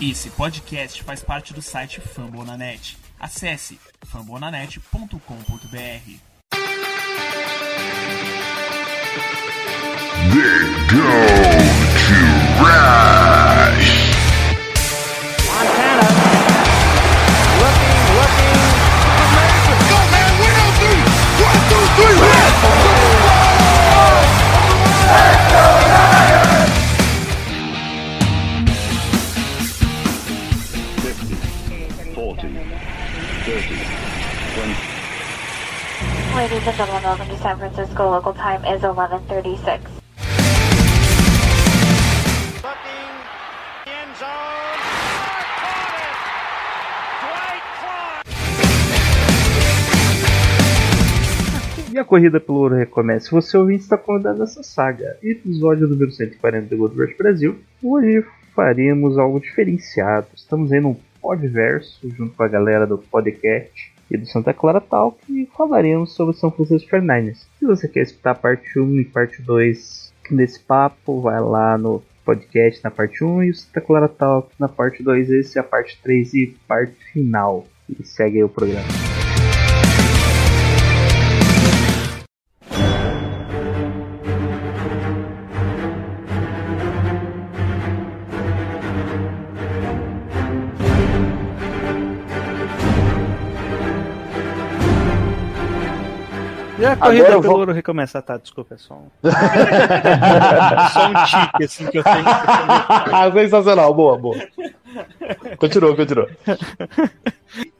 Esse podcast faz parte do site Fambonanet. Acesse fambonanet.com.br. To looking, looking. Go, man, three. One, two, three! Ladies and gentlemen, welcome to San Francisco. Local time is 11:36. Looking, end zone. Caught it. Dwight Clark. E a corrida pelo ouro recomeça. Você ouvinte está acomodado nessa saga. Episódio número 140 do Gold Rush Brasil. Hoje faremos algo diferenciado. Estamos aí num podverso junto com a galera do podcast e do Santa Clara Talk e falaremos sobre São Francisco 49ers. Se você quer escutar a parte 1 e parte 2 desse papo, vai lá no podcast na parte 1 e o Santa Clara Talk na parte 2, esse é a parte 3 e parte final. E segue aí o programa. Corrida Agora eu pelo vou- ouro recomeça. Tá, desculpa, é só um. só um tique assim que eu tenho. Sensacional, boa, boa. Continua, continua.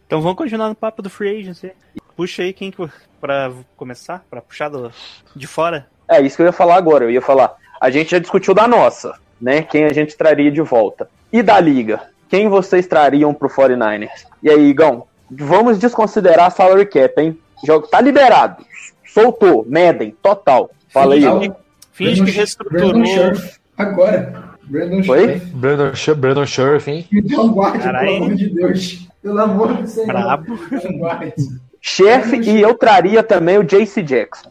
Então vamos continuar no papo do Free Agency. Puxa aí quem que pra começar, pra puxar do, de fora. É isso que eu ia falar agora. Eu ia falar. A gente já discutiu da nossa, né? Quem a gente traria de volta. E da liga? Quem vocês trariam pro 49ers? E aí, Igão? Vamos desconsiderar a salary cap, hein? Jogo tá liberado. Soltou. Medem, total. Fala aí. Finge, que reestruturou. Agora. Brandon? Scherf. Brandon, Sh Brandon Scherf, hein? Um guarde, Caralho. pelo amor de Deus. Pelo amor do Senhor. Brabo. Chef e eu traria também o JC Jackson.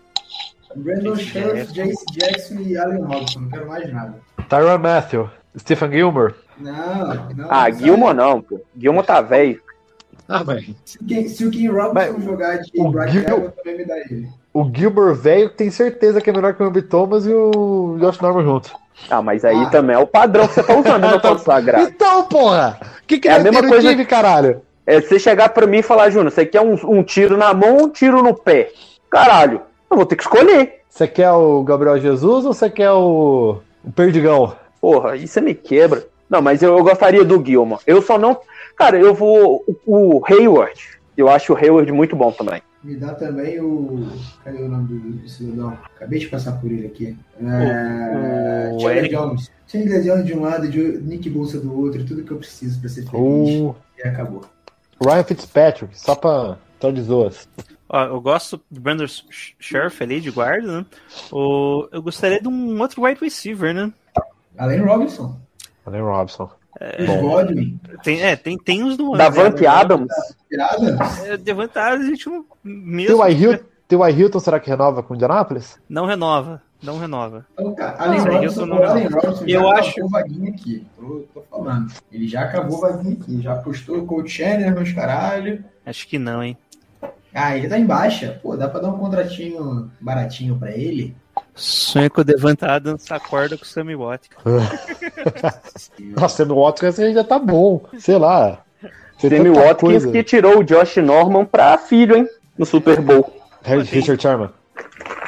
Brandon Scherf, Jace Jackson e Allen Robinson. Não quero mais nada. Tyron Matthew. Stephen Gilmore. Não, não. Ah? Gilmore não, pô. Gilmore tá velho. Ah, mas Se, se o King Robinson Mas jogar de o right Gil- eu também me dá ele. o Gilmore velho tem certeza que é melhor que o Ambi Thomas e o Josh Norman junto. Ah, mas aí Ah. também é o padrão que você tá usando, meu Então- consagrado. Então, porra! O que, que É a mesma no coisa- time, caralho? É você chegar pra mim e falar, Júnior, você quer um, um tiro na mão ou um tiro no pé? Caralho, eu vou ter que escolher. Você quer o Gabriel Jesus ou você quer o, o Perdigão? Porra, isso você me quebra. Não, mas eu, eu gostaria do Gilmore. Eu só não. Cara, eu vou. O, o Hayward. Eu acho o Hayward muito bom também. Me dá também o. Cadê o nome do, do cidadão? Acabei de passar por ele aqui. É... o Chandler Eric. Jones. Chandler Jones de um lado e de Nick Bolsa do outro. Tudo que eu preciso pra ser feliz. O E acabou. Ryan Fitzpatrick, só pra. Só de zoas. Ó, eu gosto do Brandon Scherf ali de guarda, né? O, eu gostaria de um outro wide receiver, né? Allen Robinson. Allen Godwin. Tem, é, tem, tem os do Davante Adams. Adams. É, Devantado, a gente não. Tem Mesmo. o Hilton, tem o Hilton, será que renova com o Indianapolis? Não renova. Não renova. Então, cara, Allen Ah, Robinson, eu não- Allen Robinson eu já acho- acabou vaguinha aqui. Tô, tô falando. Ele já acabou vaguinha aqui. Já postou o Coach Chandler nos caralho. Acho que não, hein? Ah, ele tá em baixa. Pô, dá pra dar um contratinho baratinho pra ele. Sonho com o Devantado Adams acorda com o Sammy Watkins. Nossa, no Watkins já tá bom. Sei lá. Sammy Watkins coisa. que tirou o Josh Norman pra filho, hein? No Super Bowl. Richard Sherman.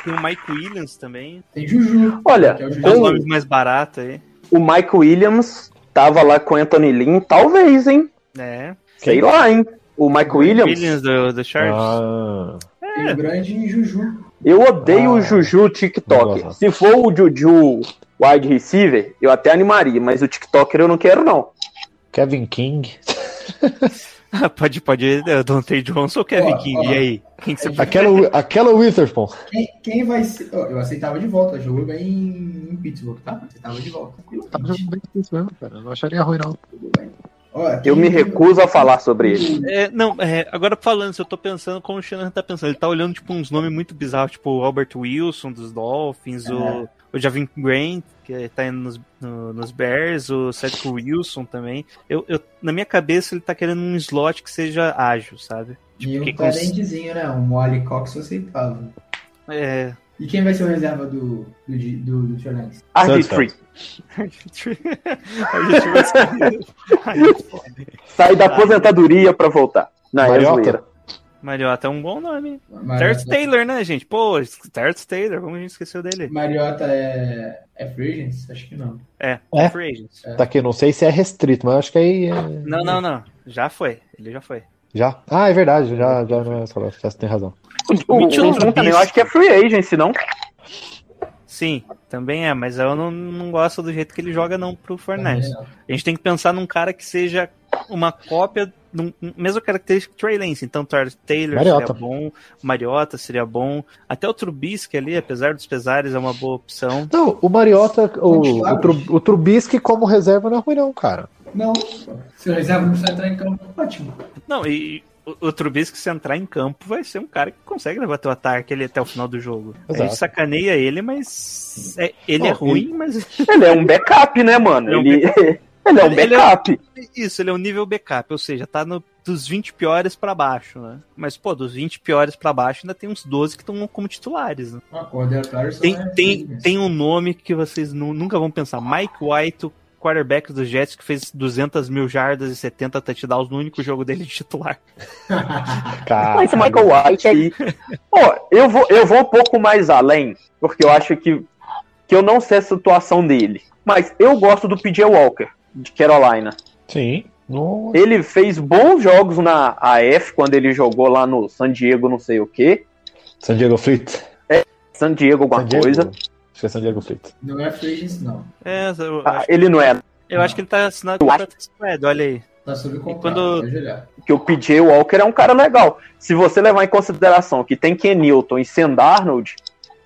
Tem o Mike Williams também. Tem Juju. Olha, que é o. Com nomes mais baratos aí. O Mike Williams tava lá com o Anthony Lynn, talvez, hein? É. Sei lá, hein? O Mike Williams. Williams do, do Chargers. Ah, Tem o grande Juju. Eu odeio Ah, o Juju TikTok. gosto. Se for o Juju wide receiver, eu até animaria, mas o TikToker eu não quero, não. Kevin King. pode, pode. é, Dante Johnson ou Kevin Ó, King? ó. E aí? Quem que você Aquela, aquela Witherspoon. Quem, quem vai ser. ó, eu aceitava de volta. Jogou bem em, em Pittsburgh, tá? Aceitava de volta. Tá jogando bem isso mesmo, cara. Eu não acharia ruim, não. Tudo bem. Ó, Eu me recuso a falar sobre ele. É, não, é, agora falando, se eu tô pensando como o Shannon tá pensando, ele tá olhando, tipo, uns nomes muito bizarros, tipo o Albert Wilson dos Dolphins, o, o Javin Grant, que tá indo nos, no- nos Bears, o Cedric Wilson também. Eu, eu- na minha cabeça ele tá querendo um slot que seja ágil, sabe? E um que cons- talentezinho, né? Um Molly Cox aceitável. É. E quem vai ser o reserva do, do, do, do Lance? RG3. A gente vai sair. Aí, foda. Sai da aposentadoria pra voltar. É Mariota? Mariota é um bom nome. Mariota, Terrence Taylor, né, gente? Pô, Terrence Taylor, como a gente esqueceu dele? Mariota é, é free agents? Acho que não. É, É? Free Agents. Tá aqui, não sei se é restrito, mas acho que aí. é- Não, não, não. Já foi. Ele já foi. Já? Ah, é verdade, já, já não é só. Já tem razão. O, o, Mitchell o também, eu acho que é free agency, não? Sim, também é, mas eu não, não gosto do jeito que ele joga não pro não. A gente tem que pensar num cara que seja uma cópia, num, mesma característica que Trey Lance. Então, Taylor Mariota. seria bom, Mariota seria bom, até o Trubisky ali, apesar dos pesares, é uma boa opção. Não, o Mariota, o, o, o Trubisky como reserva não é ruim, não, cara. Não, se o reserva não precisa entrar em campo, ótimo. Não, e o, o Trubisky, se entrar em campo, vai ser um cara que consegue levar teu ataque ali até o final do jogo. A Exato. gente sacaneia ele, mas é- ele é ruim, mas Ele é um backup, né, mano? Ele é um Ele, ele é um Ele é- backup. Isso, ele é um nível backup, ou seja, tá no, dos 20 piores pra baixo, né? Mas, pô, dos 20 piores pra baixo ainda tem uns 12 que estão como titulares, né? Tem, é tem, agents. tem um nome que vocês nu- nunca vão pensar. Mike White, quarterback dos Jets, que fez 200 mil jardas e 70 touchdowns no único jogo dele de titular. Cara, Mas o Michael White aí. Ó, eu vou, eu vou um pouco mais além, porque eu acho que, que eu não sei a situação dele. Mas eu gosto do PJ Walker, de Carolina. Sim. No... Ele fez bons jogos na AF quando ele jogou lá no San Diego, não sei o que. San Diego Fleet. San Diego, alguma San Diego. coisa. É Diego Fleet. Não é free agents, não. É, eu, Ah, acho, ele não é. eu acho que ele tá assinado com o spread, olha aí. Tá sob contrato, quando-. Que o PJ Walker é um cara legal. Se você levar em consideração que tem Ken Newton e Sam Darnold,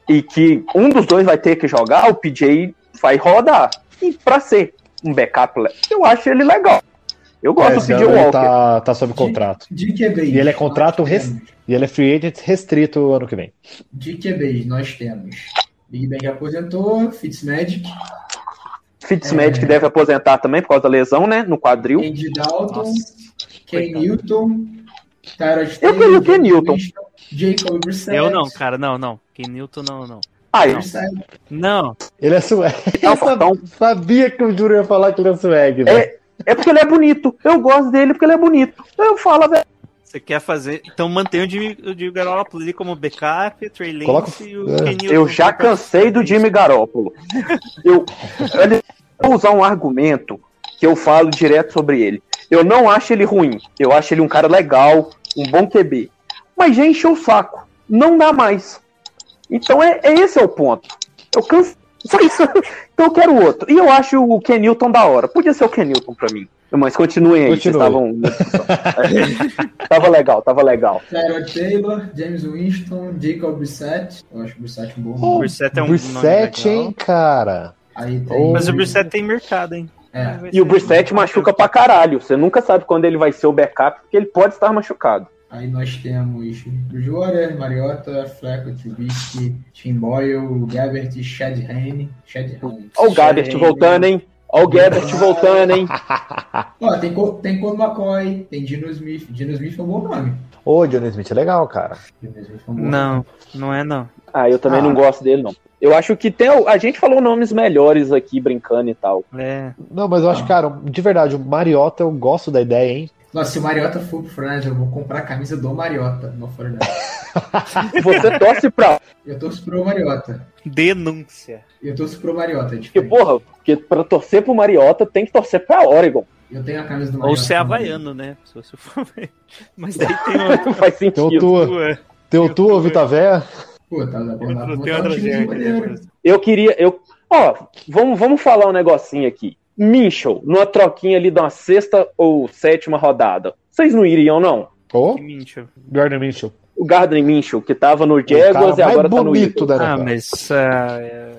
e que um dos dois vai ter que jogar, o PJ vai rodar. E pra ser um backup, eu acho ele legal. Eu gosto É, do PJ Walker. tá, tá sob contrato. De QBs. E ele é contrato res- E ele é free agent restrito ano que vem. De QBs, nós temos Big Bang aposentou, Fitzmagic, Fitzmagic É. deve aposentar também por causa da lesão, né? No quadril. Andy Dalton, Nossa, Ken. Newton, Tyrod Eu queria o Ken James Newton. Jacob Brissett. Eu não, cara, não, não. Ken Newton, não, não. Ah, Brissett. Não, Ele é swag. Não, Eu então- sabia que o Júlio ia falar que ele é swag, velho. É, é porque ele é bonito. Eu gosto dele porque ele é bonito. Eu falo, velho. Você quer fazer. Então mantém o Jimmy, o Jimmy Garoppolo ali como backup, Trey Lance Coloca- e o é. Eu já cansei do Jimmy Garoppolo. Eu, olha, vou usar um argumento que eu falo direto sobre ele. Eu não acho ele ruim. Eu acho ele um cara legal, um bom QB. Mas já encheu o saco. Não dá mais. Então é, é esse é o ponto. Eu canso. Só isso. Então eu quero outro. E eu acho o Ken Newton da hora. Podia ser o Ken Newton pra mim. Mas continuem aí. Vocês Continue. estavam. tava legal, tava legal. Tyrod Taylor, James Winston, Jacob Brissett. Eu acho o Brissett um bom O nome. Brissett é um Brissett, nome legal. hein, cara. Aí tem... Mas o Brissett tem mercado, hein? É. E o Brissett machuca pra caralho. Você nunca sabe quando ele vai ser o backup, porque ele pode estar machucado. Aí nós temos Bridgewater, Mariota, Fleco, Trubisky, Tim Boyle, Gabbert, Chad Henne. Chad Henne. Ó o Gabbert voltando, hein? Ó o Gabbert voltando, hein? Ó, tem, tem Cole McCoy, tem Dino Smith. Dino Smith é um bom nome. Ô, Johnny Smith é legal, cara. Dino Smith é um bom nome. Não, não é não. Ah, eu também Ah. não gosto dele, não. Eu acho que tem. A gente falou nomes melhores aqui, brincando e tal. É. Não, mas eu acho, cara, de verdade, o Mariota, eu gosto da ideia, hein? Nossa, se o Mariota for pro Fortnite, eu vou comprar a camisa do Mariota no Fortnite. Você torce pra. Eu torço pro Mariota. Denúncia. Eu torço pro Mariota, é Porque, porra, porque pra torcer pro Mariota tem que torcer pra Oregon. Eu tenho a camisa do Mariota. Ou ser havaiano, né? Se você for ver. Mas daí tem outro. Não faz Tem o sentido. tua, tem o tua, Vita Véia. Pô, tá maneiro. Eu queria. Eu... Ó, vamos, vamos falar um negocinho aqui. Minchel, numa troquinha ali de uma sexta ou sétima rodada. Vocês não iriam, não? Minchel. Gardner Minshew. O Gardner Minchel, que tava no Jaguars e agora tá no Eagles. Ah, mas. ah, é-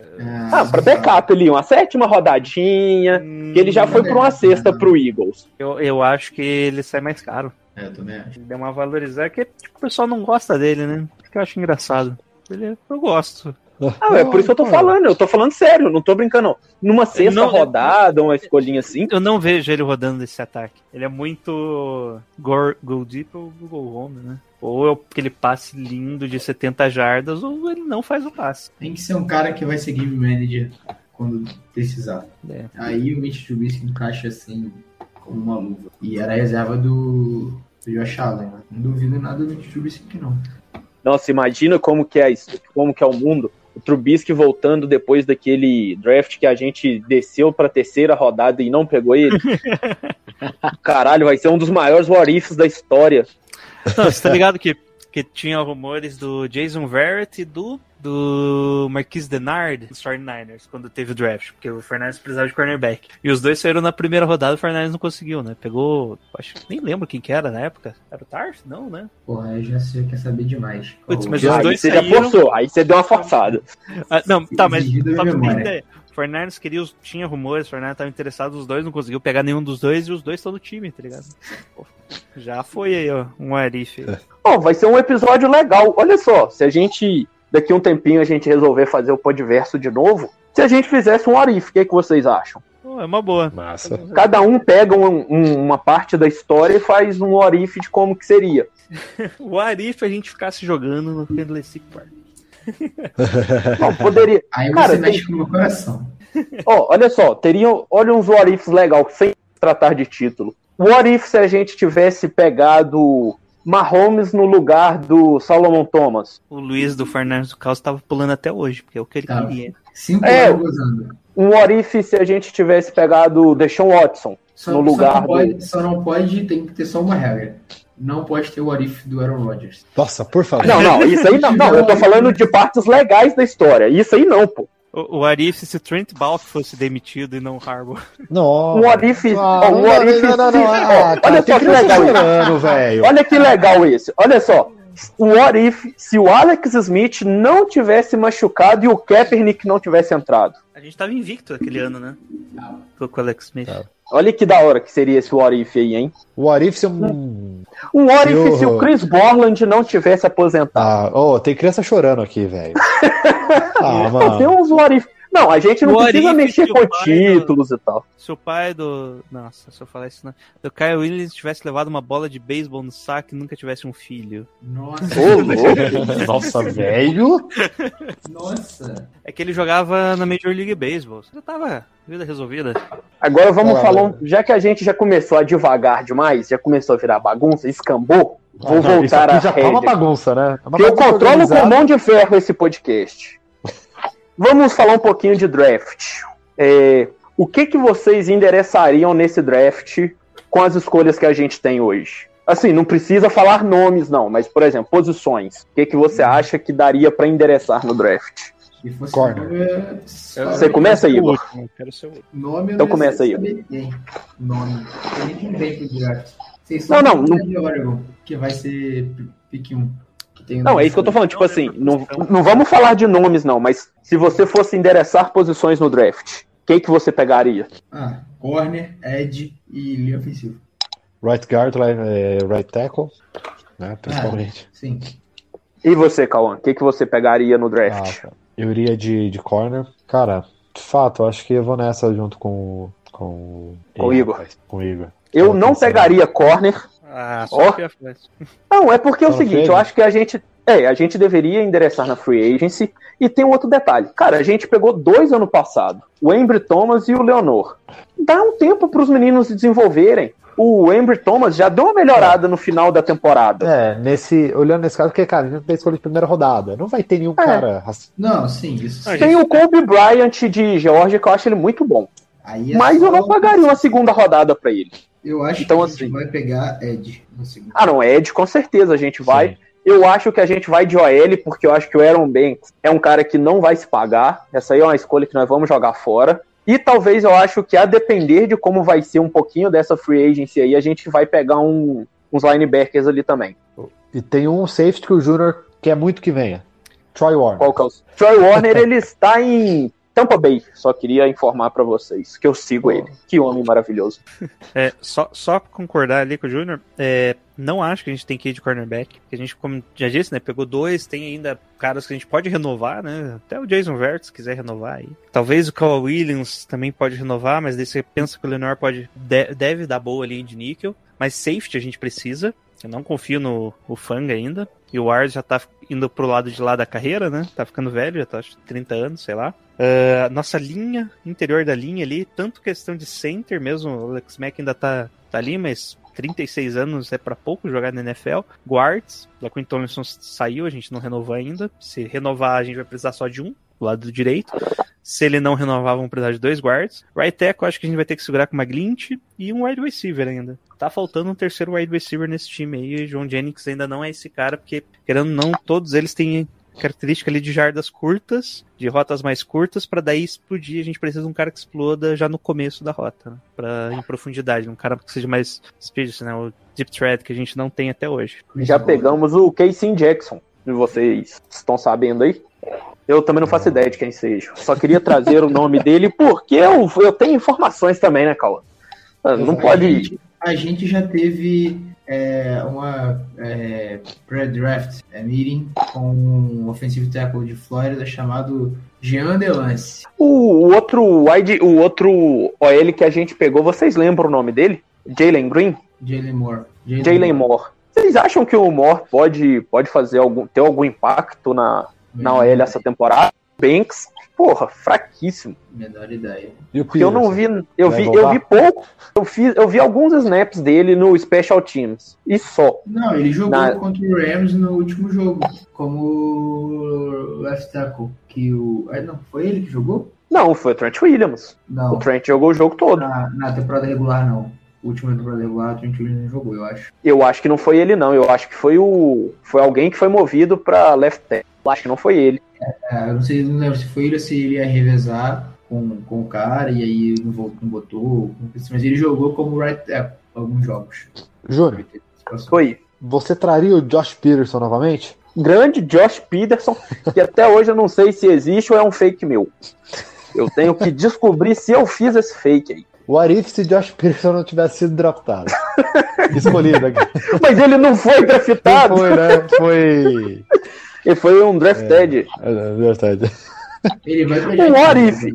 Ah, pra backup ali, uma sétima rodadinha. Que ele já foi pra uma sexta pro Eagles. Eu, eu acho que ele sai mais caro. É, eu também acho. Ele deu uma valorizada, que tipo, o pessoal não gosta dele, né? Que eu acho engraçado. Ele, eu gosto. Ah, é por isso que eu tô falando, eu tô falando sério, não tô brincando. não. Numa sexta não- rodada, uma escolhinha assim. Eu não vejo ele rodando esse ataque. Ele é muito go, go deep ou go home, né? Ou é aquele passe lindo de 70 jardas, ou ele não faz o passe. Tem que ser um cara que vai ser game manager quando precisar. É. Aí o Mitch Trubisky encaixa assim como uma luva. E era a reserva do, do Josh Allen. né? Não duvido nada do Mitch Trubisky que não. Nossa, imagina como que é isso, como que é o mundo. O Trubisky voltando depois daquele draft que a gente desceu pra terceira rodada e não pegou ele. Caralho, vai ser um dos maiores what ifs da história. Não, você tá ligado que, que tinha rumores do Jason Verrett e do, do Marquis Denard dos 49ers, quando teve o draft, porque o Fernandes precisava de cornerback. E os dois saíram na primeira rodada e o Fernandes não conseguiu, né? Pegou, acho que nem lembro quem que era na época. Era o Tarf? Não, né? Porra, aí já você quer saber demais. Putz, O- mas os Aí dois você já saíram- forçou, aí você deu uma forçada. Ah, não, tá, mas Exigido só pra você ter ideia. O Fernandes queria, os- tinha rumores, o Fernandes estava interessado, os dois não conseguiu pegar nenhum dos dois e os dois estão no time, tá ligado? Pô, já foi aí, ó, um Arif. aí. Bom, vai ser um episódio legal. Olha só, se a gente, daqui um tempinho, a gente resolver fazer o podverso de novo, se a gente fizesse um what if, o que, que vocês acham? É uma boa. Massa. Cada um pega um- um- uma parte da história e faz um what if de como que seria. O Arif a gente ficasse jogando no Candlestick Park. Não, poderia. Aí Cara, você tem- mexe com o meu coração. Ó, olha só, teriam, olha uns what ifs legal, sem tratar de título. What if se a gente tivesse pegado Mahomes no lugar do Solomon Thomas? O Luiz do Fernandes do Caos tava pulando até hoje, porque é o que ele Tava. queria. Cinco É. Um if se a gente tivesse pegado Deshaun Watson Só, no só lugar não do... pode, só não pode, tem que ter só uma regra. Não pode ter o Arif do Aaron Rodgers. Nossa, por favor. Não, não, isso aí não, não, eu tô falando de partes legais da história. Isso aí não, pô. O, o Arif, se o Trent Balk fosse demitido e não o Harbour. Nossa. Um what if, Ah, ó, um não, não, não, não, ah, cara, olha só que legal isso. chorando, velho. Olha que legal esse. Olha só. O what if se o Alex Smith não tivesse machucado e o Kaepernick não tivesse entrado? A gente tava invicto aquele ano, né? Com com o Alex Smith. Olha que da hora que seria esse what if aí, hein? O Arif é um. Um what if Eu- se o Chris Borland não tivesse aposentado? Ah, oh, tem criança chorando aqui, velho. Ah, Não, tem mano. uns what if. Não, a gente não what precisa mexer com títulos e tal. Se o pai do. Nossa, se eu falar isso não. Do Kyle Williams tivesse levado uma bola de beisebol no saco e nunca tivesse um filho. Nossa, Ô. Nossa, velho. nossa. É que ele jogava na Major League Baseball. Já tava vida resolvida. Agora vamos Ah, falar, já que a gente já começou a devagar demais, já começou a virar bagunça, escambou, vou Ah, Não, isso voltar aqui a já tá uma bagunça, né? É uma Que eu bagunça controlo com mão de ferro esse podcast. Vamos falar um pouquinho de draft. É, o que, que vocês endereçariam nesse draft com as escolhas que a gente tem hoje? Assim, não precisa falar nomes, não, mas, por exemplo, posições. O que, que você acha que daria pra endereçar no draft? Se fosse Corner. nome, Você começa aí, Igor. Nome Então não começa aí. Nome. A gente não vem pro draft. Vocês Não, não, Oregon, que vai ser pick 1. Que tem o Não, é isso que eu tô falando. Tipo assim, não, não vamos falar de nomes, não, mas se você fosse endereçar posições no draft, quem que você pegaria? Ah, corner, edge e linha ofensiva. Right guard, right, é, right tackle, né? Principalmente. Sim. E você, Cauã? Quem que você pegaria no draft? Ah, eu iria de, de corner. Cara, de fato, eu acho que eu vou nessa junto com, com, Com o Igor. com o Igor. Eu não pegaria corner. Ah, só que é fácil. Não, é porque é o Não, seguinte, eu acho que a gente. É, a gente deveria endereçar na free agency. E tem um outro detalhe. Cara, a gente pegou dois ano passado: o Embry Thomas e o Leonor. Dá um tempo para os meninos se desenvolverem. O Embry Thomas já deu uma melhorada no final da temporada. É, nesse, olhando nesse caso, porque, cara, a gente tem escolha de primeira rodada. Não vai ter nenhum É. cara. Não, sim, isso sim. Tem o Kobe Bryant de Georgia, que eu acho ele muito bom. Aí é Mas eu só- não pagaria uma segunda rodada para ele. Eu acho Então, que a assim- gente vai pegar Ed no segundo. Ah, não, Ed, com certeza a gente vai. Sim. Eu acho que a gente vai de OL, porque eu acho que o Aaron Banks é um cara que não vai se pagar. Essa aí é uma escolha que nós vamos jogar fora. E talvez eu acho que, a depender de como vai ser um pouquinho dessa free agency aí, a gente vai pegar um- uns linebackers ali também. E tem um safety que o Júnior quer muito que venha. Troy Warner. Qual que é o... Troy Warner, ele está em Tampa Bay. Só queria informar pra vocês que eu sigo ele. Que homem maravilhoso. É, só, só concordar ali com o Júnior, é, não acho que a gente tem que ir de cornerback. A gente, como já disse, né? Pegou dois, tem ainda caras que a gente pode renovar, né? Até o Jason Verts, se quiser renovar aí. Talvez o Kyle Williams também pode renovar, mas daí você pensa que o Lenor pode, de- deve dar boa ali de níquel. Mas safety a gente precisa. Eu não confio no o Fang ainda. E o Ward já tá indo pro lado de lá da carreira, né? Tá ficando velho, já tá acho, 30 anos, sei lá. Ah, nossa linha, interior da linha ali, tanto questão de center mesmo, o Alex Mack ainda tá, tá ali, mas 36 anos é pra pouco jogar na NFL. Guards, da Quinn Tomlinson saiu, a gente não renovou ainda. Se renovar, a gente vai precisar só de um, lado direito. Se ele não renovar, vamos precisar de dois guards. Right tackle, acho que a gente vai ter que segurar com uma Glint e um wide receiver ainda. Tá faltando um terceiro wide receiver nesse time aí. E John Jennings ainda não é esse cara, porque, querendo ou não, todos eles têm característica ali de jardas curtas, de rotas mais curtas, pra daí explodir. A gente precisa de um cara que exploda já no começo da rota, né? Pra, em profundidade. Um cara que seja mais speed, né? O deep thread que a gente não tem até hoje. Já pegamos o Casey Jackson. Vocês estão sabendo aí? Eu também não faço ideia de quem seja. Só queria trazer o nome dele porque eu, eu tenho informações também, né, Cauã? Ah, Não A pode. gente, a gente já teve é, uma é, pre-draft é, meeting com um offensive tackle de Flórida chamado Jean Delance. O, o outro wide, o outro OL que a gente pegou, vocês lembram o nome dele? Jalen Green? Jalen Moore. Jalen Moore. Vocês acham que o Moore pode, pode fazer algum, ter algum impacto na, na OL essa temporada? Banks, porra, fraquíssimo. Menor ideia. E Porque eu não vi, eu Vai vi, eu vi pouco. Eu, fiz, eu vi alguns snaps dele no Special Teams. E só. Não, ele jogou Na- contra o Rams no último jogo, como left tackle. Que o. ah, não, foi ele que jogou? Não, foi o Trent Williams. Não, O Trent jogou o jogo todo. na, na temporada regular não. Última temporada regular, o Trent Williams não jogou, eu acho. Eu acho que não foi ele, não. Eu acho que foi o. Foi alguém que foi movido pra left tackle. Eu acho que não foi ele. É, eu não sei, não lembro se foi ele ou se ele ia revezar com, com o cara e aí não, voltou, não botou, mas ele jogou como right tackle alguns jogos. Júnior, Foi. você traria o Josh Peterson novamente? Grande Josh Peterson, que até hoje eu não sei se existe ou é um fake meu. Eu tenho que descobrir se eu fiz esse fake aí. O Arif se Josh Peterson não tivesse sido draftado. Escolhido aqui. Mas ele não foi Não draftado. foi, né? Foi. Ele foi um drafted. É verdade. Ele vai pra Um gente. what if.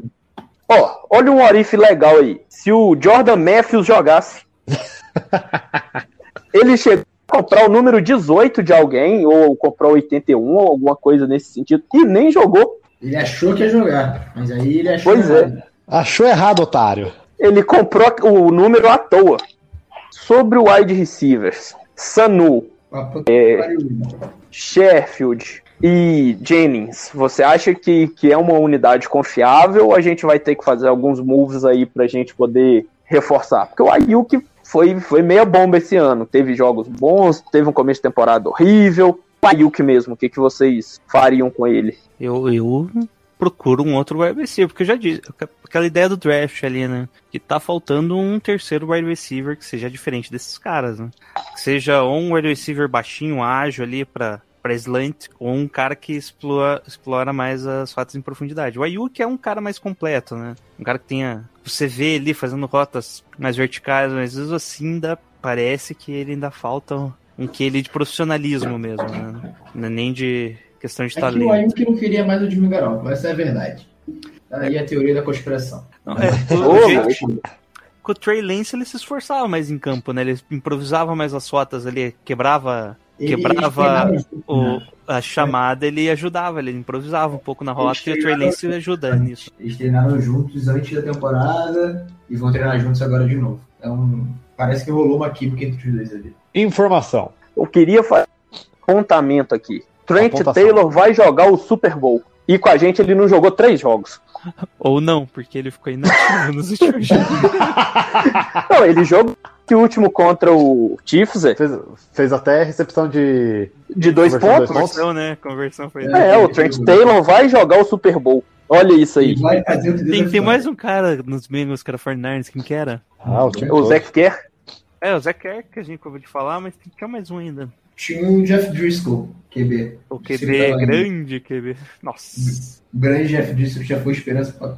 Ó, olha um what if legal aí. Se o Jordan Matthews jogasse, ele chegou a comprar o número 18 de alguém, ou comprou 81, ou alguma coisa nesse sentido, e nem jogou. Ele achou que ia jogar, mas aí ele achou Pois é. errado. Achou errado, otário. Ele comprou o número à toa. Sobre o wide receivers, Sanu, É. Sheffield e Jennings, você acha que, que é uma unidade confiável ou a gente vai ter que fazer alguns moves aí pra gente poder reforçar? Porque o Ayuk foi, foi meia bomba esse ano. Teve jogos bons, teve um começo de temporada horrível. O Ayuk mesmo, o que, que vocês fariam com ele? Eu, eu procuro um outro wide receiver, porque eu já disse, aquela ideia do draft ali, né? Que tá faltando um terceiro wide receiver que seja diferente desses caras, né? Que seja um wide receiver baixinho, ágil ali pra, pra slant, ou um cara que explora, explora mais as rotas em profundidade. O Ayuk é um cara mais completo, né? Um cara que tenha. Você vê ele fazendo rotas mais verticais, mas mesmo assim ainda parece que ele ainda falta um que ele de profissionalismo mesmo, né? Não é nem de questão de É que talento. o Ayuk não queria mais o Jimmy Garoppolo, essa é a verdade. Aí a teoria da conspiração. Não, é, jeito, com o Trey Lance ele se esforçava mais em campo, né? Ele improvisava mais as rotas ali, quebrava Ele- Quebrava o, né? a chamada, ele ajudava, ele improvisava um pouco na rota e o Trey Lance ajuda nisso. Eles treinaram juntos antes da temporada e vão treinar juntos agora de novo. Então, parece que rolou uma química entre os dois ali. Informação. Eu queria fazer um apontamento aqui. Trent Apontação. Taylor vai jogar o Super Bowl. E com a gente ele não jogou três jogos. Ou não, porque ele ficou inativo nos últimos jogos. Não, ele jogou o último contra o Chiefs é, Fez, fez até recepção de. de dois Conversão pontos. dois pontos. Conversão, né? Conversão foi. É, o Trent Taylor vai jogar o Super Bowl. Olha isso aí. Que Tem, tem mais um cara nos Bengals, que era 49ers, quem que era? Ah, o time O todo. Zach Kerr. É, o Zach Kerr, que a gente acabou de falar, mas tem que ter mais um ainda. Tinha o Jeff Driscoll, QB. O QB tava- grande, QB. Nossa. O grande Jeff Driscoll já foi esperança pra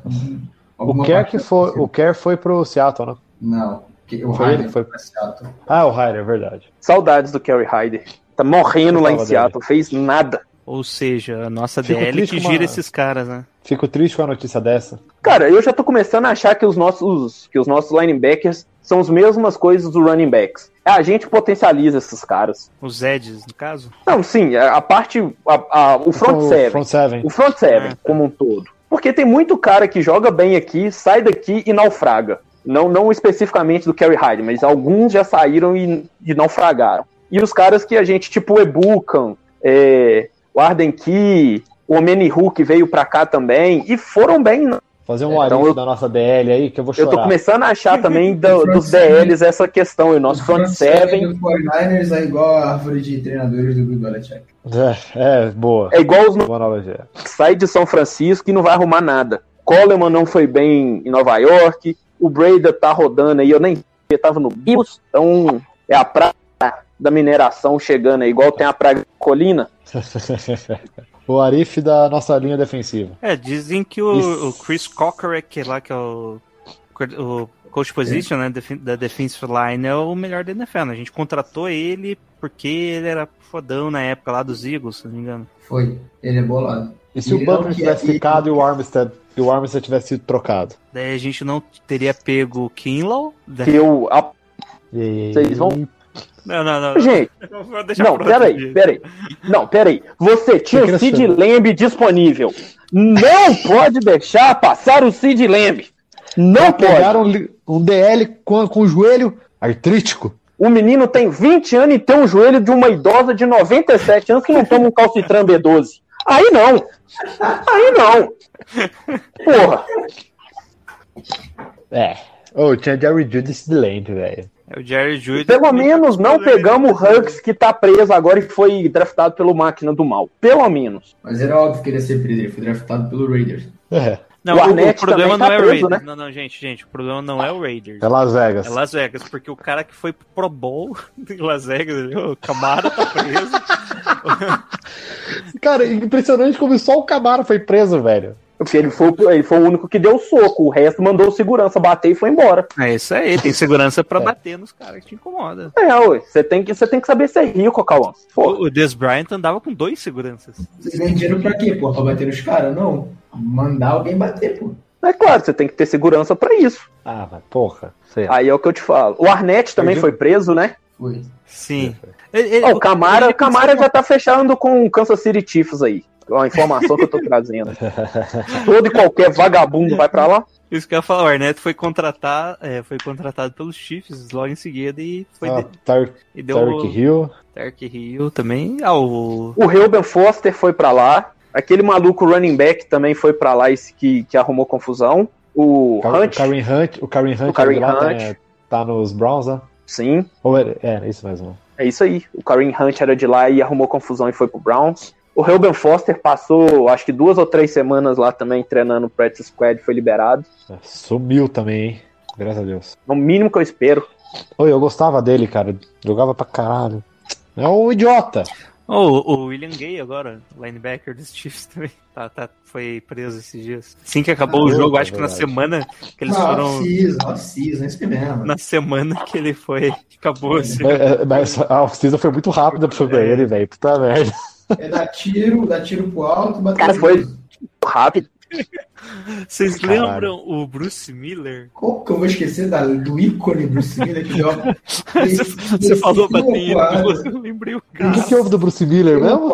O Kerr que foi, o Kerr foi pro Seattle, né? Não. Que- O Foi que foi- pra Seattle. Ah, o Ryder, é verdade. Saudades do Kerry Hyder. Tá morrendo lá em Seattle, fez nada. Ou seja, a nossa Fico DL triste que gira uma- esses caras, né? Fico triste com a notícia dessa. Cara, eu já tô começando a achar que os nossos, que os nossos linebackers são as mesmas coisas do running backs. É, A gente potencializa esses caras. Os Eds, no caso. Não, sim, a, a parte. a- a- o front o seven. Front seven. O front seven, Ah. como um todo. Porque tem muito cara que joga bem aqui, sai daqui e naufraga. Não, não especificamente do Kerry Hyde, mas alguns já saíram e, e naufragaram. E os caras que a gente, tipo o Ebukan, é, o Arden Key, o Omenihu que veio pra cá também, e foram bem. né? Fazer um Então eu- da nossa DL aí que eu vou Eu tô chorar. começando a achar também do- front dos DLs essa questão. E o nosso front seven do 49ers é igual a árvore de treinadores do Belichick. É, é, boa. é igual os Boa analogia. sai de São Francisco e não vai arrumar nada. Coleman não foi bem em Nova York, o Breda tá rodando aí, eu nem sei, tava no Bibos, então é a praia da mineração chegando aí, igual tem a praia da colina. o arife da nossa linha defensiva. É, dizem que o, o Chris Cockerick, lá que é o, o coach position né, da defensive line, é o melhor da NFL. Né? A gente contratou ele porque ele era fodão na época lá dos Eagles, se não me engano. Foi. Ele é bolado. E se o Ele não Butler tivesse ele- ficado e o Armstead, e o Armstead tivesse sido trocado? Daí a gente não teria pego o Kinlaw. da- Que eu. a- E- Vocês vão- Não, não, não. Gente, não. Vou deixar não, peraí, dia. peraí. Não, peraí. Você tinha o Sid Lamb disponível. Não pode deixar passar o Sid Lamb. Não pode. Pegaram um, um DL com, com o joelho artrítico. O menino tem 20 anos e tem um joelho de uma idosa de 97 anos que não toma um calcitran B12. Aí não. Aí não. Porra. É. Ô, tinha Jerry Judy de Land, velho. É o Jerry Judy. Pelo menos não pegamos o Hugs que tá preso agora e foi draftado pelo Máquina do Mal. Pelo menos. Mas era óbvio que ele ia ser preso. Ele foi draftado pelo Raiders. É. Não, O o, problema também não tá é o preso, Raiders. né? Não, não, gente, gente. O problema não é o Raiders. É Las Vegas. É Las Vegas, porque o cara que foi pro Pro Bowl em Las Vegas, o Camara tá preso. Cara, impressionante como só o Camaro foi preso, velho. Porque ele foi, ele foi o único que deu o soco. O resto mandou o segurança bater e foi embora. É isso aí, tem segurança pra É. bater nos caras que te incomodam. É, ué. Você tem que, você tem que saber ser rico, Cauã. O, o Des Bryant andava com dois seguranças. Vocês ganham dinheiro pra quê, pô? Pra bater nos caras? Não. Mandar alguém bater, pô. é claro, você tem que ter segurança pra isso. Ah, mas porra. Sei. Aí é o que eu te falo. O Arnett também foi preso, né? Foi. Sim. Ele- ele- Ó, o Camara, ele- Camara já tá fechando com o Kansas City Chiefs aí. É uma informação que eu tô trazendo. Todo e qualquer vagabundo vai pra lá. Isso que eu ia falar, o Arnett foi contratar, é, foi contratado pelos Chiefs logo em seguida e foi Ah, de- Tar e deu Tarek Hill. Tark Hill também. Ah, o O Reuben Foster foi pra lá. Aquele maluco running back também foi pra lá esse que, que arrumou confusão. O Car- Hunt, O Karen Hunt. O Karen Hunt, O Karen Hunt. Tá, tá nos Browns, né? sim, Ou é, é, isso mesmo. é isso aí. O Kareem Hunt era de lá e arrumou confusão e foi pro Browns. O Reuben Foster passou, acho que duas ou três semanas lá também treinando o practice squad e foi liberado. É, Sumiu também, hein? Graças a Deus. É o mínimo que eu espero. Oi, eu gostava dele, cara. Jogava pra caralho. É um idiota. Oh, o William Gay agora, linebacker dos Chiefs também, tá, tá, foi preso esses dias. Assim que acabou Ah, o jogo, outra, acho que na semana que eles Não, foram. off-season, off-season, isso que mesmo. Na semana que ele foi. Acabou assim. É, é, Mas a off-season foi muito rápida pra ele, velho. Puta merda. É dar tiro, dar tiro pro alto, bater Cara, foi-. Rápido. Vocês Caralho. lembram o Bruce Miller? Como que eu vou esquecer da, do ícone Bruce Miller que uma- Você, falou bater eu lembrei o O que, cara. que houve do Bruce Miller mesmo?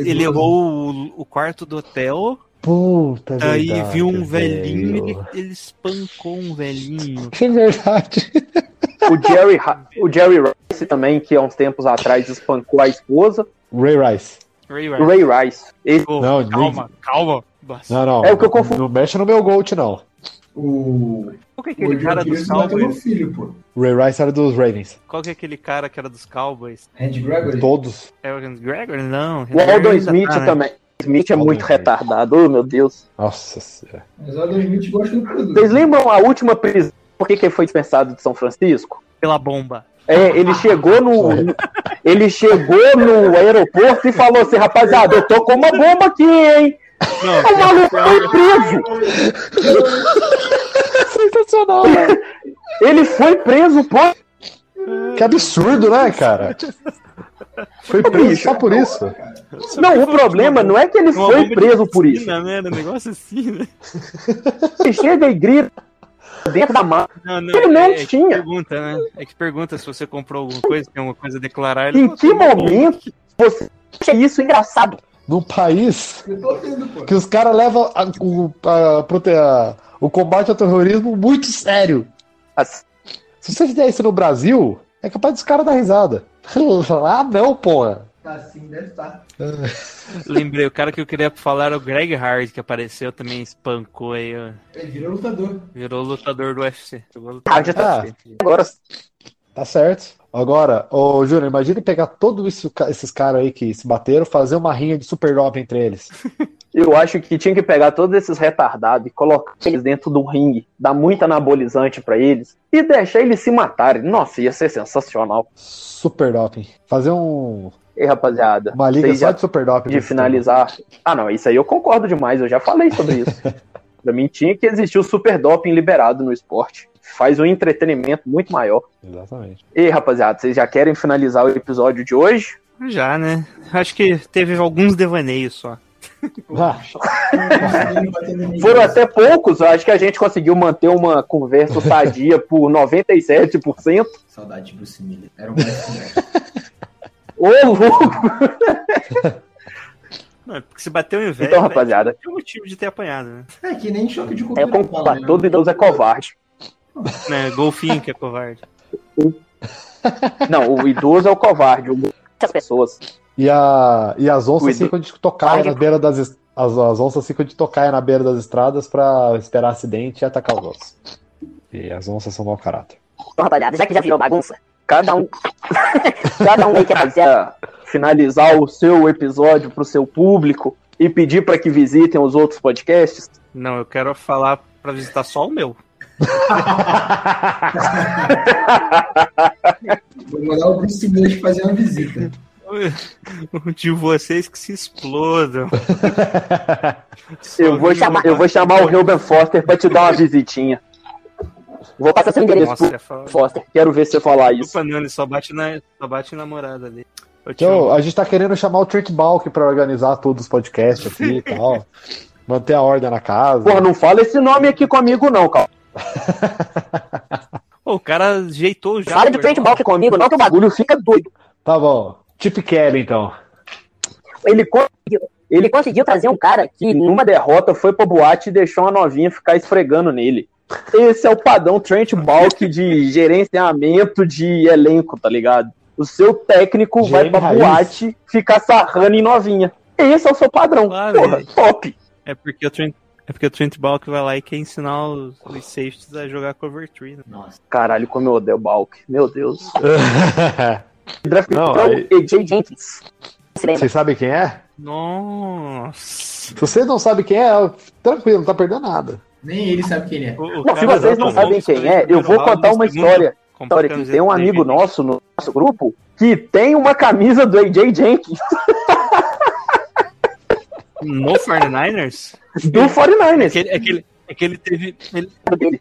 Ele errou o, o quarto do hotel, Puta aí verdade, viu um velhinho, ele, ele espancou um velhinho. Que verdade. O Jerry, o Jerry Rice também, que há uns tempos atrás espancou a esposa. Ray Rice. Ray O Ray Rice. Esse- Oh, Não, calma, calma. Nossa. Não, não. É o que eu confundo. Não mexe no meu Gold, não. O. Qual que é O aquele cara Joe dos meu Cowboys? filho, pô. Ray Rice era dos Ravens. Qual que é aquele cara que era dos Cowboys? Randy Gregory. Todos. É o Gregor? Não. O Aldon Smith tá, né? também. Smith é Aldon muito retardado, oh meu Deus. Nossa senhora. Mas o Adam Smith gosta do produto. Vocês lembram a última prisão? Por que, que ele foi dispensado de São Francisco? Pela bomba. É, ele chegou no. Ele chegou no aeroporto e falou assim, rapaziada, eu tô com uma bomba aqui, hein? O maluco foi preso. Sensacional. Ele foi preso por Que absurdo, né, cara? Foi preso só por isso. Não, o problema não é que ele foi de preso por isso. Né? Um negócio assim, né? Ele chega e grita dentro da. Não, não, Ele não é, é que tinha. pergunta, né? É que pergunta se você comprou alguma coisa, tem alguma coisa a declarar. ele Em que "Não, não, momento você acha isso engraçado? Num país vendo, que os caras levam a- o, a- a- o combate ao terrorismo muito sério. Assim, Se você fizer isso no Brasil, é capaz dos caras dar risada. Lá não, porra. Tá assim, deve estar. Lembrei, o cara que eu queria falar era o Greg Hard, que apareceu também, espancou aí, ó. Ele virou lutador. virou lutador do UFC. Lutador Hard do tá- UFC. agora Tá certo. Agora, ô Júnior, imagine pegar todos isso- esses caras aí que se bateram, fazer uma rinha de super drop entre eles. eu acho que tinha que pegar todos esses retardados e colocar eles dentro do ringue, dar muito anabolizante pra eles e deixar eles se matarem. Nossa, ia ser sensacional. Super doping. Fazer um, E rapaziada, uma liga vocês só já de super doping. de finalizar. Ah, não, isso aí eu concordo demais, eu já falei sobre isso. pra mim tinha que existir o super doping liberado no esporte. Faz um entretenimento muito maior. Exatamente. E rapaziada, vocês já querem finalizar o episódio de hoje? Já, né? Acho que teve alguns devaneios só. Ah, Foram até poucos, acho que a gente conseguiu manter uma conversa sadia por 97%. Saudade de Bruce Miller. Era um Ô, louco! Não, porque se bateu em velho. Então, rapaziada. Tem motivo de ter apanhado, né? É que nem choque de É cultura. com fala, né? todo idoso é covarde. né? Golfinho que é covarde. Não, o idoso é o covarde, o as pessoas. E, a, e as onças ficam de tocar na beira das as, as onças ficam de tocar na beira das estradas pra esperar acidente e atacar os ossos. E as onças são mau caráter. Então, rapaziada, já que já virou bagunça, cada um. cada um aí que quiser finalizar o seu episódio pro seu público e pedir para que visitem os outros podcasts. Não, eu quero falar pra visitar só o meu. Vou mandar o Bruce Miller fazer uma visita. O de vocês que se explodam. Eu vou, chamar, eu vou chamar o Ruben Foster para te dar uma visitinha. Vou passar seu endereço Nossa, pro é foda. Foster. Quero ver você falar isso. Desculpa, não, ele só bate na, só bate na namorada ali. Então, a gente tá querendo chamar o Trent Balk pra organizar todos os podcasts aqui e tal. Manter a ordem na casa. Porra, não fala esse nome aqui comigo, não, cara. Ô, o cara ajeitou já. Fala de Trent. Balk comigo, não, que o bagulho fica doido. Tá bom. Chip Kelly, então. Ele conseguiu, ele conseguiu trazer um cara que, numa derrota, foi pra boate e deixou uma novinha ficar esfregando nele. Esse é o padrão Trent Balk de gerenciamento de elenco, tá ligado? O seu técnico vai pra raiz. boate ficar sarrando em novinha. Esse é o seu padrão. Claro, Porra, ele- top. É porque o Trent, é porque o Trent Balk vai lá e quer ensinar os, os safeties a jogar cover tree. Né? Nossa. Caralho, como eu odeio o Balk. Meu Deus. Draft Não, pro aí- AJ Jenkins. Vocês sabem quem é? Nossa. Se você não sabe quem é, tranquilo, não tá perdendo nada. Nem ele sabe quem ele é. O- o Não, se vocês não tomou sabem quem é, eu vou contar uma história. História que tem um amigo nosso no nosso grupo que tem uma camisa do AJ Jenkins No 49ers? do 49ers. É que, ele- é que ele, é que ele teve. ele-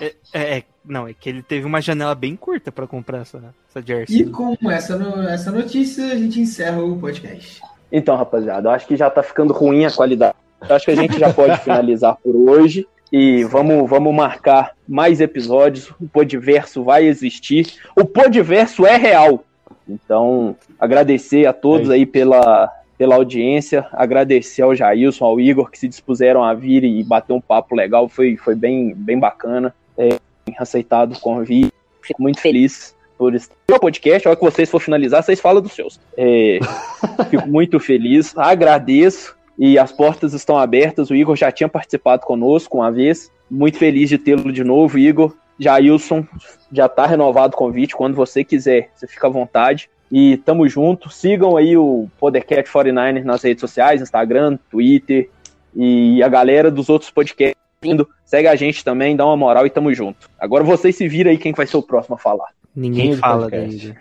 é, é- é- não, é que ele teve uma janela bem curta pra comprar essa, essa jersey. E com essa, no- essa notícia, a gente encerra o podcast. Então, rapaziada, eu acho que já tá ficando ruim a qualidade. Eu acho que a gente já pode finalizar por hoje. E vamos, vamos marcar mais episódios. O Podiverso vai existir. O Podiverso é real. Então, agradecer a todos aí pela, pela audiência. Agradecer ao Jailson, ao Igor, que se dispuseram a vir e bater um papo legal. Foi, foi bem, bem bacana. É, aceitado o convite. Fico muito feliz por estar no podcast. A hora que vocês for finalizar, vocês falam dos seus. É, Fico muito feliz, agradeço e as portas estão abertas. O Igor já tinha participado conosco uma vez. Muito feliz de tê-lo de novo, Igor. Jailson, já está renovado o convite. Quando você quiser, você fica à vontade. E tamo junto. Sigam aí o Podercat 49 nas redes sociais, Instagram, Twitter e a galera dos outros podcasts vindo. Segue a gente também, dá uma moral e tamo junto. Agora vocês se viram aí quem vai ser o próximo a falar. Ninguém Quem é fala podcast?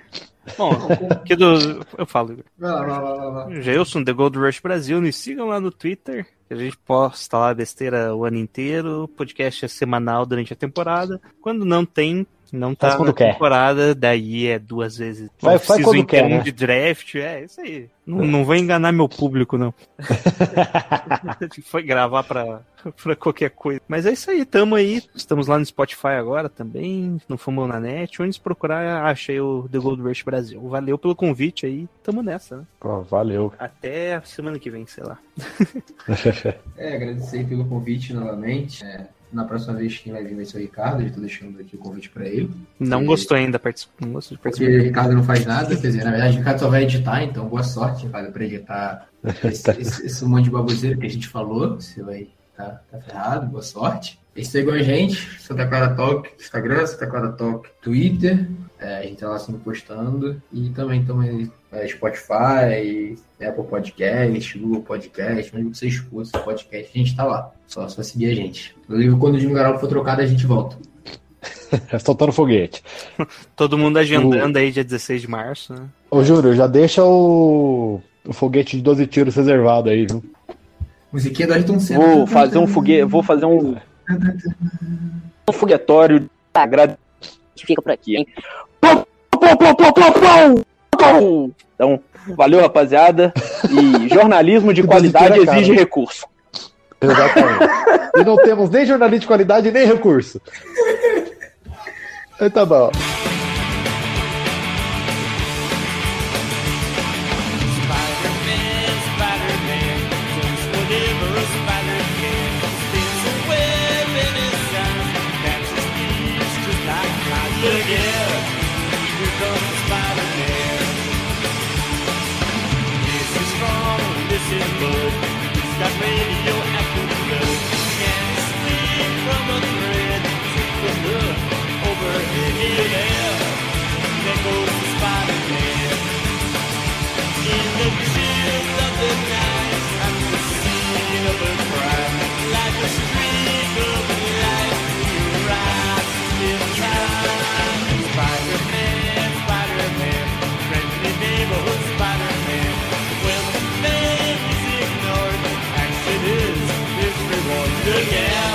Bom, aqui do. Eu falo. Vai lá, vai lá, vai The Gold Rush Brasil, nos sigam lá no Twitter, que a gente posta lá besteira o ano inteiro, o podcast é semanal durante a temporada. Quando não tem, não tá Faz quando na quer. temporada, daí é duas vezes. Vai- faz quando quer, inteiro né? de draft, é isso aí. Não, não vou enganar meu público, não. Foi gravar pra, pra qualquer coisa. Mas é isso aí, tamo aí. Estamos lá no Spotify agora também, no Fumble na Net. Onde se procurar, achei o The Gold Rush Brasil. Valeu pelo convite aí, tamo nessa, né? Pô, valeu. Até a semana que vem, sei lá. É, agradecer pelo convite novamente. É, na próxima vez quem vai vir vai ser o Ricardo, eu tô deixando aqui o convite pra ele. Não E- gostou ainda, não gostou de Porque participar. o Ricardo não faz nada, quer dizer, na verdade o Ricardo só vai editar, então boa sorte, Ricardo, pra editar esse, esse, esse monte de baboseira que a gente falou. Você vai tá, tá ferrado, boa sorte. E sigam a gente, Santa Clara Talk, Instagram, Santa Clara Talk, Twitter. É, a gente tá lá sempre postando. E também estamos é, Spotify, Apple Podcast, Google Podcast, onde você escuta esse podcast, a gente tá lá. Só, só seguir a gente. Inclusive, quando o Jimmy Garoppolo for trocado, a gente volta. Soltando foguete. Todo mundo agendando aí dia 16 de março, né? Ô, Júlio, já deixa o, o foguete de 12 tiros reservado aí, viu? Musiquinha do Ayrton Senna. Vou fazer um foguete, vou fazer um, um foguetório sagrado que fica por aqui, hein? Plum, plum, plum, plum, plum, plum, plum. Então, valeu, rapaziada. E jornalismo de qualidade exige recurso. Exatamente. e não temos nem jornalista de qualidade, nem recurso. Então tá bom. again.